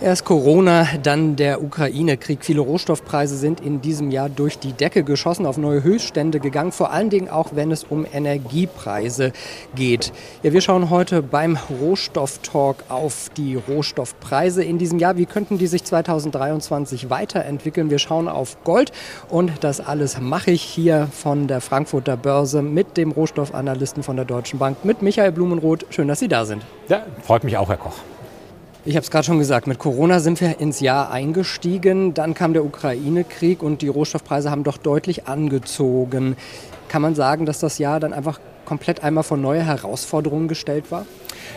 Erst Corona, dann der Ukraine-Krieg. Viele Rohstoffpreise sind in diesem Jahr durch die Decke geschossen, auf neue Höchststände gegangen, vor allen Dingen auch, wenn es um Energiepreise geht. Ja, wir schauen heute beim Rohstofftalk auf die Rohstoffpreise in diesem Jahr. Wie könnten die sich 2023 weiterentwickeln? Wir schauen auf Gold und das alles mache ich hier von der Frankfurter Börse mit dem Rohstoffanalysten von der Deutschen Bank, mit Michael Blumenroth. Schön, dass Sie da sind. Ja, freut mich auch, Herr Koch. Ich habe es gerade schon gesagt, mit Corona sind wir ins Jahr eingestiegen. Dann kam der Ukraine-Krieg und die Rohstoffpreise haben doch deutlich angezogen. Kann man sagen, dass das Jahr dann einfach komplett einmal vor neue Herausforderungen gestellt war?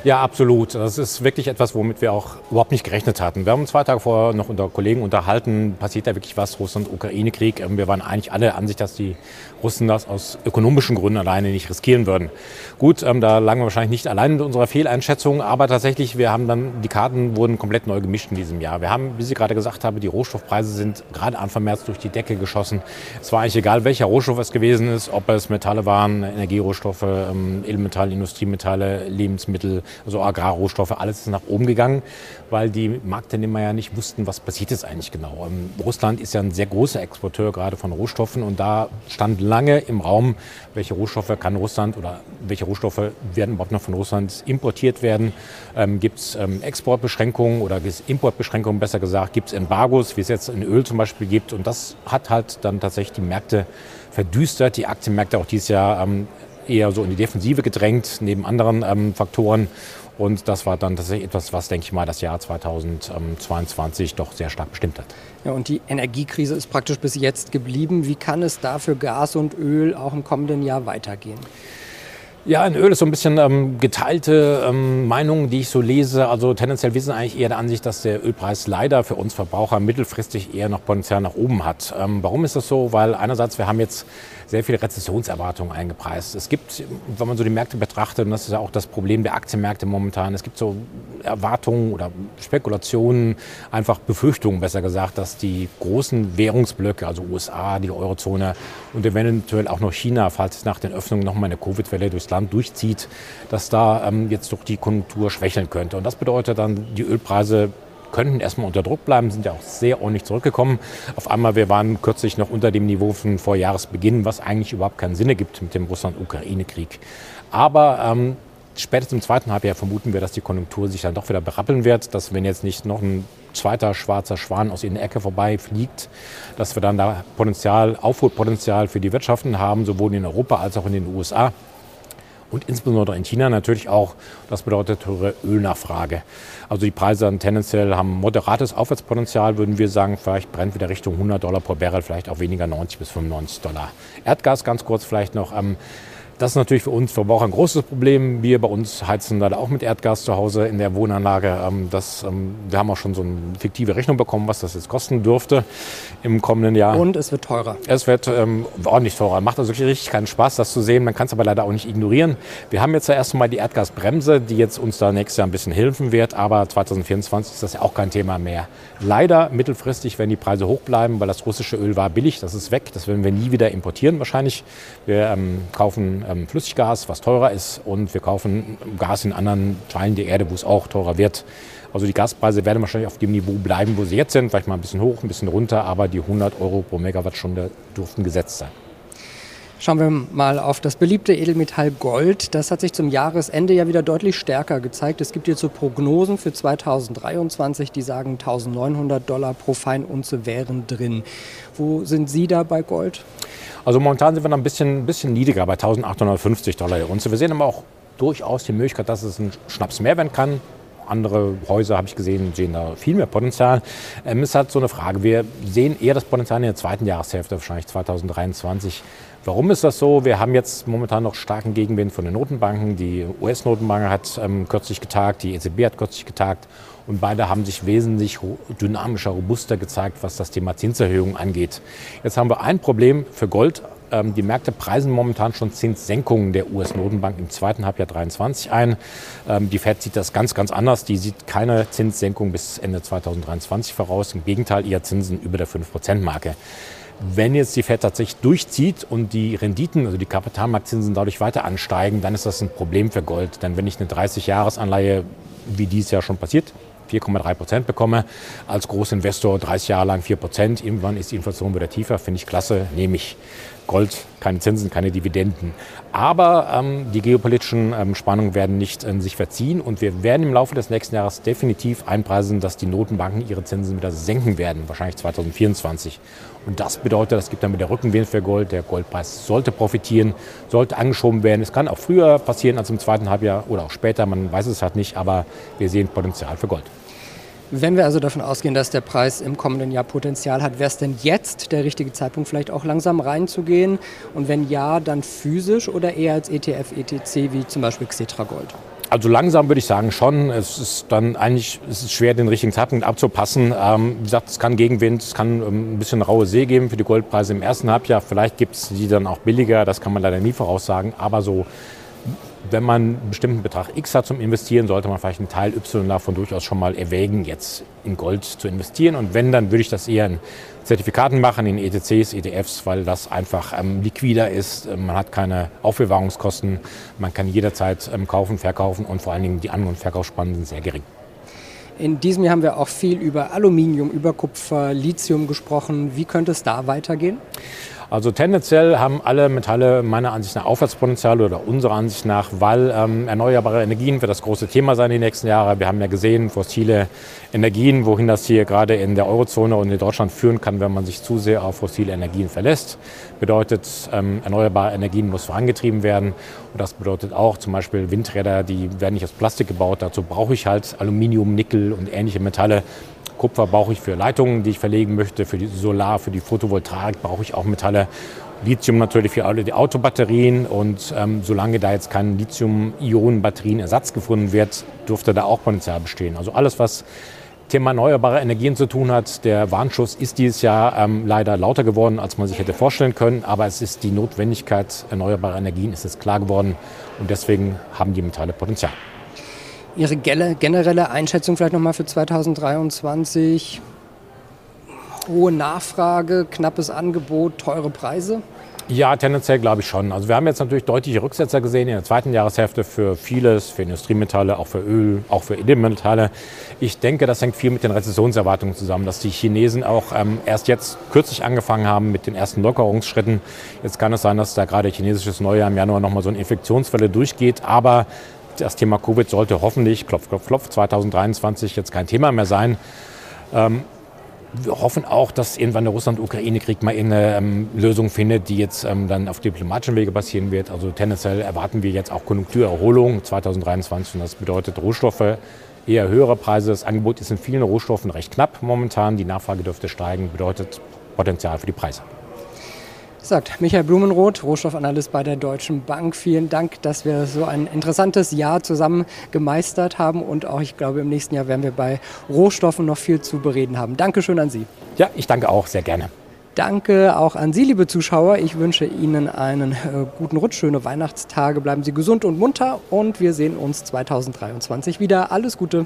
Ja, absolut. Das ist wirklich etwas, womit wir auch überhaupt nicht gerechnet hatten. Wir haben zwei Tage vorher noch unter Kollegen unterhalten, passiert da wirklich was, Russland-Ukraine-Krieg. Ähm, wir waren eigentlich alle an sich, dass die Russen das aus ökonomischen Gründen alleine nicht riskieren würden. Gut, ähm, da lagen wir wahrscheinlich nicht allein mit unserer Fehleinschätzung, aber tatsächlich, wir haben dann, die Karten wurden komplett neu gemischt in diesem Jahr. Wir haben, wie Sie gerade gesagt haben, die Rohstoffpreise sind gerade Anfang März durch die Decke geschossen. Es war eigentlich egal, welcher Rohstoff es gewesen ist, ob es Metalle waren, Energierohstoffe, ähm, Edelmetalle, Industriemetalle, Lebensmittel, also Agrarrohstoffe, alles ist nach oben gegangen, weil die Marktteilnehmer ja nicht wussten, was passiert jetzt eigentlich genau. Ähm, Russland ist ja ein sehr großer Exporteur gerade von Rohstoffen und da stand lange im Raum, welche Rohstoffe kann Russland oder welche Rohstoffe werden überhaupt noch von Russland importiert werden. Ähm, gibt es ähm, Exportbeschränkungen oder Importbeschränkungen besser gesagt, gibt es Embargos, wie es jetzt in Öl zum Beispiel gibt und das hat halt dann tatsächlich die Märkte verdüstert, die Aktienmärkte auch dieses Jahr ähm, eher so in die Defensive gedrängt, neben anderen ähm, Faktoren. Und das war dann tatsächlich etwas, was, denke ich mal, das Jahr 2022 doch sehr stark bestimmt hat. Ja, und die Energiekrise ist praktisch bis jetzt geblieben. Wie kann es da für Gas und Öl auch im kommenden Jahr weitergehen? Ja, in Öl ist so ein bisschen ähm, geteilte ähm, Meinungen, die ich so lese. Also tendenziell wir sind eigentlich eher der Ansicht, dass der Ölpreis leider für uns Verbraucher mittelfristig eher noch Potenzial nach oben hat. Ähm, warum ist das so? Weil einerseits wir haben jetzt sehr viele Rezessionserwartungen eingepreist. Es gibt, wenn man so die Märkte betrachtet, und das ist ja auch das Problem der Aktienmärkte momentan, es gibt so Erwartungen oder Spekulationen, einfach Befürchtungen besser gesagt, dass die großen Währungsblöcke, also USA, die Eurozone und eventuell auch noch China, falls es nach den Öffnungen nochmal eine Covid-Welle durchs Land durchzieht, dass da ähm, jetzt doch die Konjunktur schwächeln könnte. Und das bedeutet dann, die Ölpreise könnten erstmal unter Druck bleiben, sind ja auch sehr ordentlich zurückgekommen. Auf einmal, wir waren kürzlich noch unter dem Niveau von Vorjahresbeginn, was eigentlich überhaupt keinen Sinn ergibt mit dem Russland-Ukraine-Krieg. Aber ähm, spätestens im zweiten Halbjahr vermuten wir, dass die Konjunktur sich dann doch wieder berappeln wird, dass wenn jetzt nicht noch ein zweiter schwarzer Schwan aus ihrer Ecke vorbei fliegt, dass wir dann da Potenzial, Aufholpotenzial für die Wirtschaften haben, sowohl in Europa als auch in den USA und insbesondere in China natürlich auch. Das bedeutet höhere Ölnachfrage. Also die Preise dann tendenziell haben moderates Aufwärtspotenzial, würden wir sagen, vielleicht brennt wieder Richtung 100 Dollar pro Barrel, vielleicht auch weniger 90 bis 95 Dollar. Erdgas ganz kurz vielleicht noch. Ähm, das ist natürlich für uns Verbraucher ein großes Problem. Wir bei uns heizen leider auch mit Erdgas zu Hause in der Wohnanlage. Ähm, das, ähm, wir haben auch schon so eine fiktive Rechnung bekommen, was das jetzt kosten dürfte im kommenden Jahr. Und es wird teurer. Es wird ähm, ordentlich teurer. Macht also wirklich richtig keinen Spaß, das zu sehen. Man kann es aber leider auch nicht ignorieren. Wir haben jetzt ja erst einmal die Erdgasbremse, die jetzt uns da nächstes Jahr ein bisschen helfen wird. Aber 2024 ist das ja auch kein Thema mehr. Leider mittelfristig, wenn die Preise hoch bleiben, weil das russische Öl war billig, das ist weg. Das werden wir nie wieder importieren wahrscheinlich. Wir ähm, kaufen ähm, Flüssiggas, was teurer ist, und wir kaufen Gas in anderen Teilen der Erde, wo es auch teurer wird. Also die Gaspreise werden wahrscheinlich auf dem Niveau bleiben, wo sie jetzt sind, vielleicht mal ein bisschen hoch, ein bisschen runter, aber die 100 Euro pro Megawattstunde dürften gesetzt sein. Schauen wir mal auf das beliebte Edelmetall Gold. Das hat sich zum Jahresende ja wieder deutlich stärker gezeigt. Es gibt jetzt so Prognosen für 2023, die sagen 1900 Dollar pro Feinunze wären drin. Wo sind Sie da bei Gold? Also momentan sind wir noch ein bisschen, bisschen niedriger bei 1850 Dollar die Unze. Wir sehen aber auch durchaus die Möglichkeit, dass es ein Schnaps mehr werden kann. Andere Häuser, habe ich gesehen, sehen da viel mehr Potenzial. Ähm, ist halt so eine Frage. Wir sehen eher das Potenzial in der zweiten Jahreshälfte, wahrscheinlich 2023. Warum ist das so? Wir haben jetzt momentan noch starken Gegenwind von den Notenbanken. Die US-Notenbank hat ähm, kürzlich getagt, die EZB hat kürzlich getagt und beide haben sich wesentlich dynamischer, robuster gezeigt, was das Thema Zinserhöhung angeht. Jetzt haben wir ein Problem für Gold. Ähm, die Märkte preisen momentan schon Zinssenkungen der US-Notenbank im zweiten Halbjahr 2023 ein. Ähm, die Fed sieht das ganz, ganz anders. Die sieht keine Zinssenkung bis Ende 2023 voraus. Im Gegenteil, eher Zinsen über der 5-Prozent-Marke. Wenn jetzt die Fed tatsächlich durchzieht und die Renditen, also die Kapitalmarktzinsen dadurch weiter ansteigen, dann ist das ein Problem für Gold. Denn wenn ich eine 30-Jahres-Anleihe, wie dies ja schon passiert, 4,3 Prozent bekomme, als Großinvestor 30 Jahre lang 4 Prozent, irgendwann ist die Inflation wieder tiefer, finde ich klasse, nehme ich. Gold, keine Zinsen, keine Dividenden. Aber ähm, die geopolitischen ähm, Spannungen werden nicht äh, sich verziehen und wir werden im Laufe des nächsten Jahres definitiv einpreisen, dass die Notenbanken ihre Zinsen wieder senken werden, wahrscheinlich 2024. Und das bedeutet, es gibt dann wieder Rückenwind für Gold. Der Goldpreis sollte profitieren, sollte angeschoben werden. Es kann auch früher passieren als im zweiten Halbjahr oder auch später, man weiß es halt nicht, aber wir sehen Potenzial für Gold. Wenn wir also davon ausgehen, dass der Preis im kommenden Jahr Potenzial hat, wäre es denn jetzt der richtige Zeitpunkt, vielleicht auch langsam reinzugehen? Und wenn ja, dann physisch oder eher als ETF, ETC wie zum Beispiel Xetra Gold? Also langsam würde ich sagen schon. Es ist dann eigentlich es ist schwer, den richtigen Zeitpunkt abzupassen. Ähm, wie gesagt, es kann Gegenwind, es kann ähm, ein bisschen raue See geben für die Goldpreise im ersten Halbjahr. Vielleicht gibt es die dann auch billiger, das kann man leider nie voraussagen. Aber so wenn man einen bestimmten Betrag X hat zum Investieren, sollte man vielleicht einen Teil Y davon durchaus schon mal erwägen, jetzt in Gold zu investieren. Und wenn, dann würde ich das eher in Zertifikaten machen, in ETCs, ETFs, weil das einfach ähm, liquider ist. Ähm, man hat keine Aufbewahrungskosten. Man kann jederzeit ähm, kaufen, verkaufen und vor allen Dingen die An- und Verkaufsspannen sind sehr gering. In diesem Jahr haben wir auch viel über Aluminium, über Kupfer, Lithium gesprochen. Wie könnte es da weitergehen? Also tendenziell haben alle Metalle meiner Ansicht nach Aufwärtspotenzial oder unserer Ansicht nach, weil ähm, erneuerbare Energien wird das große Thema sein die nächsten Jahre. Wir haben ja gesehen, fossile Energien, wohin das hier gerade in der Eurozone und in Deutschland führen kann, wenn man sich zu sehr auf fossile Energien verlässt. Bedeutet, ähm, erneuerbare Energien muss vorangetrieben werden. Und das bedeutet auch zum Beispiel Windräder, die werden nicht aus Plastik gebaut. Dazu brauche ich halt Aluminium, Nickel und ähnliche Metalle. Kupfer brauche ich für Leitungen, die ich verlegen möchte, für die Solar, für die Photovoltaik brauche ich auch Metalle. Lithium natürlich für alle die Autobatterien und ähm, solange da jetzt kein Lithium-Ionen-Batterienersatz gefunden wird, dürfte da auch Potenzial bestehen. Also alles, was Thema erneuerbare Energien zu tun hat. Der Warnschuss ist dieses Jahr ähm, leider lauter geworden, als man sich hätte vorstellen können, aber es ist die Notwendigkeit erneuerbarer Energien ist jetzt klar geworden und deswegen haben die Metalle Potenzial. Ihre generelle Einschätzung vielleicht nochmal für 2023? Hohe Nachfrage, knappes Angebot, teure Preise? Ja, tendenziell glaube ich schon. Also wir haben jetzt natürlich deutliche Rücksetzer gesehen in der zweiten Jahreshälfte für vieles, für Industriemetalle, auch für Öl, auch für Edelmetalle. Ich denke, das hängt viel mit den Rezessionserwartungen zusammen, dass die Chinesen auch ähm, erst jetzt kürzlich angefangen haben mit den ersten Lockerungsschritten. Jetzt kann es sein, dass da gerade chinesisches Neujahr im Januar nochmal so eine Infektionswelle durchgeht, aber das Thema Covid sollte hoffentlich, klopf, klopf, klopf, 2023 jetzt kein Thema mehr sein. Ähm, wir hoffen auch, dass irgendwann der Russland-Ukraine-Krieg mal eine ähm, Lösung findet, die jetzt ähm, dann auf diplomatischen Wege passieren wird. Also tendenziell erwarten wir jetzt auch Konjunkturerholung 2023 und das bedeutet Rohstoffe eher höhere Preise. Das Angebot ist in vielen Rohstoffen recht knapp momentan. Die Nachfrage dürfte steigen, bedeutet Potenzial für die Preise. Sagt Michael Blumenroth, Rohstoffanalyst bei der Deutschen Bank. Vielen Dank, dass wir so ein interessantes Jahr zusammen gemeistert haben und auch, ich glaube, im nächsten Jahr werden wir bei Rohstoffen noch viel zu bereden haben. Dankeschön an Sie. Ja, ich danke auch sehr gerne. Danke auch an Sie, liebe Zuschauer. Ich wünsche Ihnen einen äh, guten Rutsch, schöne Weihnachtstage. Bleiben Sie gesund und munter und wir sehen uns 2023 wieder. Alles Gute.